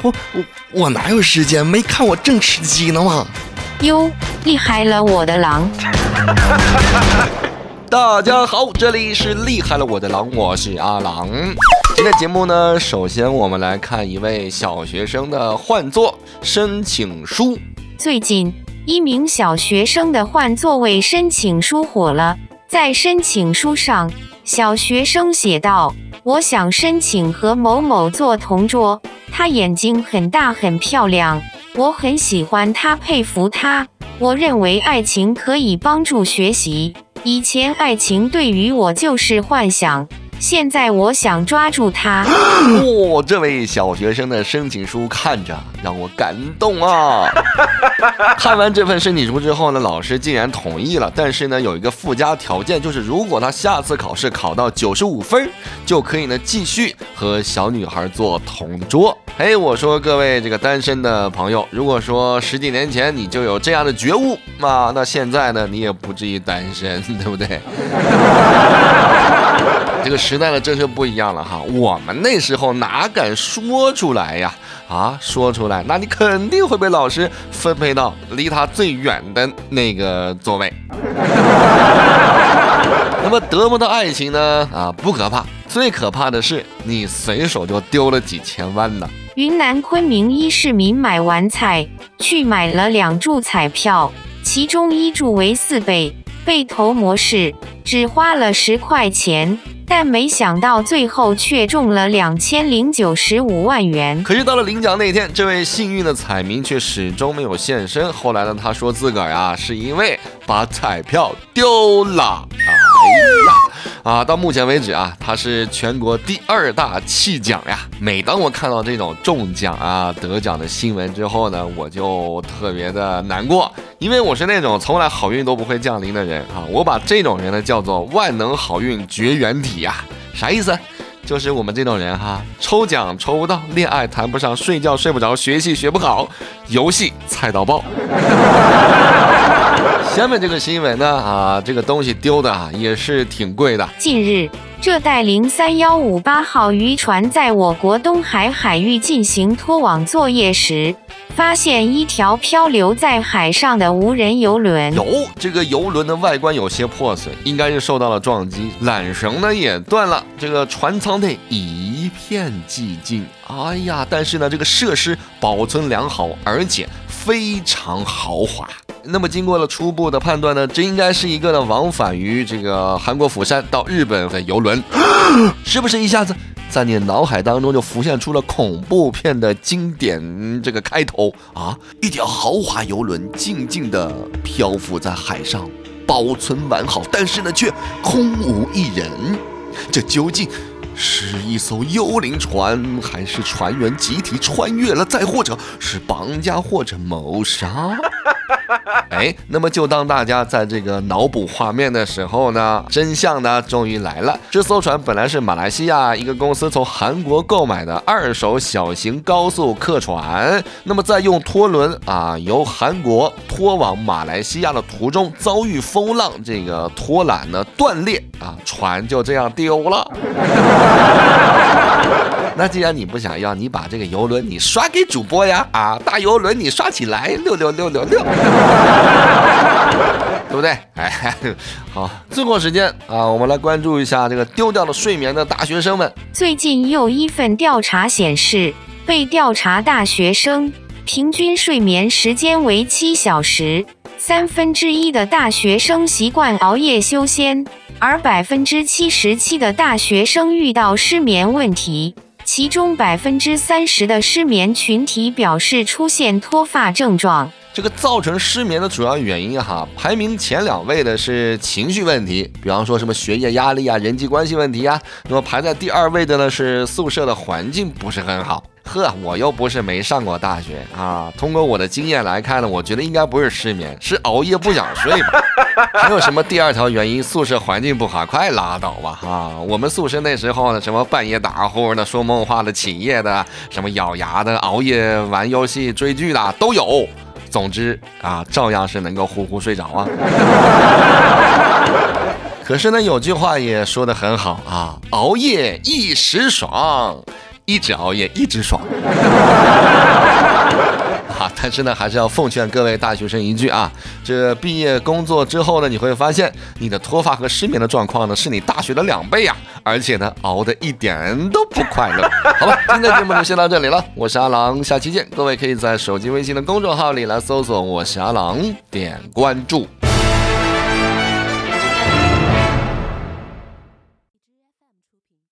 我我我哪有时间？没看我正吃鸡呢吗？哟，厉害了我的狼！大家好，这里是厉害了我的狼，我是阿狼。今天节目呢，首先我们来看一位小学生的换座申请书。最近，一名小学生的换座位申请书火了。在申请书上，小学生写道：“我想申请和某某做同桌，他眼睛很大很漂亮，我很喜欢他，佩服他。我认为爱情可以帮助学习。以前爱情对于我就是幻想，现在我想抓住他。哇、这位小学生的申请书看着让我感动啊！看完这份申请书之后呢，老师竟然同意了，但是呢，有一个附加条件，就是如果他下次考试考到九十五分，就可以呢继续和小女孩做同桌。哎，我说各位这个单身的朋友，如果说十几年前你就有这样的觉悟啊，那现在呢，你也不至于单身，对不对？这个时代呢，真是不一样了哈。我们那时候哪敢说出来呀？啊，说出来，那你肯定会被老师分配到离他最远的那个座位。那么得不到爱情呢？啊，不可怕，最可怕的是你随手就丢了几千万呢。云南昆明一市民买完菜，去买了两注彩票，其中一注为四倍，被投模式，只花了十块钱，但没想到最后却中了两千零九十五万元。可是到了领奖那天，这位幸运的彩民却始终没有现身。后来呢，他说自个儿啊是因为把彩票丢了。哎呀，啊，到目前为止啊，它是全国第二大弃奖呀。每当我看到这种中奖啊、得奖的新闻之后呢，我就特别的难过，因为我是那种从来好运都不会降临的人啊。我把这种人呢叫做万能好运绝缘体呀。啥意思？就是我们这种人哈，抽奖抽不到，恋爱谈不上，睡觉睡不着，学习学不好，游戏菜到爆。下面这个新闻呢，啊，这个东西丢的啊也是挺贵的。近日，浙代零三幺五八号渔船在我国东海海域进行拖网作业时，发现一条漂流在海上的无人游轮。有这个游轮的外观有些破损，应该是受到了撞击，缆绳呢也断了，这个船舱内一片寂静。哎呀，但是呢，这个设施保存良好，而且非常豪华。那么经过了初步的判断呢，这应该是一个呢往返于这个韩国釜山到日本的游轮，是不是一下子在你脑海当中就浮现出了恐怖片的经典这个开头啊？一条豪华游轮静静地漂浮在海上，保存完好，但是呢却空无一人，这究竟？是一艘幽灵船，还是船员集体穿越了？再或者是绑架或者谋杀？哎，那么就当大家在这个脑补画面的时候呢，真相呢终于来了。这艘船本来是马来西亚一个公司从韩国购买的二手小型高速客船，那么在用拖轮啊由韩国拖往马来西亚的途中遭遇风浪，这个拖缆呢断裂啊，船就这样丢了。那既然你不想要，你把这个游轮你刷给主播呀！啊，大游轮你刷起来，六六六六六，对不对？哎，好，最后时间啊，我们来关注一下这个丢掉了睡眠的大学生们。最近又一份调查显示，被调查大学生平均睡眠时间为七小时，三分之一的大学生习惯熬夜修仙，而百分之七十七的大学生遇到失眠问题。其中百分之三十的失眠群体表示出现脱发症状。这个造成失眠的主要原因哈，排名前两位的是情绪问题，比方说什么学业压力啊、人际关系问题啊。那么排在第二位的呢是宿舍的环境不是很好。呵，我又不是没上过大学啊。通过我的经验来看呢，我觉得应该不是失眠，是熬夜不想睡吧。还有什么第二条原因？宿舍环境不好？快拉倒吧！啊，我们宿舍那时候呢，什么半夜打呼的、说梦话的、起夜的，什么咬牙的、熬夜玩游戏、追剧的都有。总之啊，照样是能够呼呼睡着啊。可是呢，有句话也说得很好啊，熬夜一时爽，一直熬夜一直爽。哈，但是呢，还是要奉劝各位大学生一句啊，这毕业工作之后呢，你会发现你的脱发和失眠的状况呢，是你大学的两倍呀，而且呢，熬得一点都不快乐。好吧，今天的节目就先到这里了，我是阿郎，下期见。各位可以在手机微信的公众号里来搜索“我是阿郎”，点关注。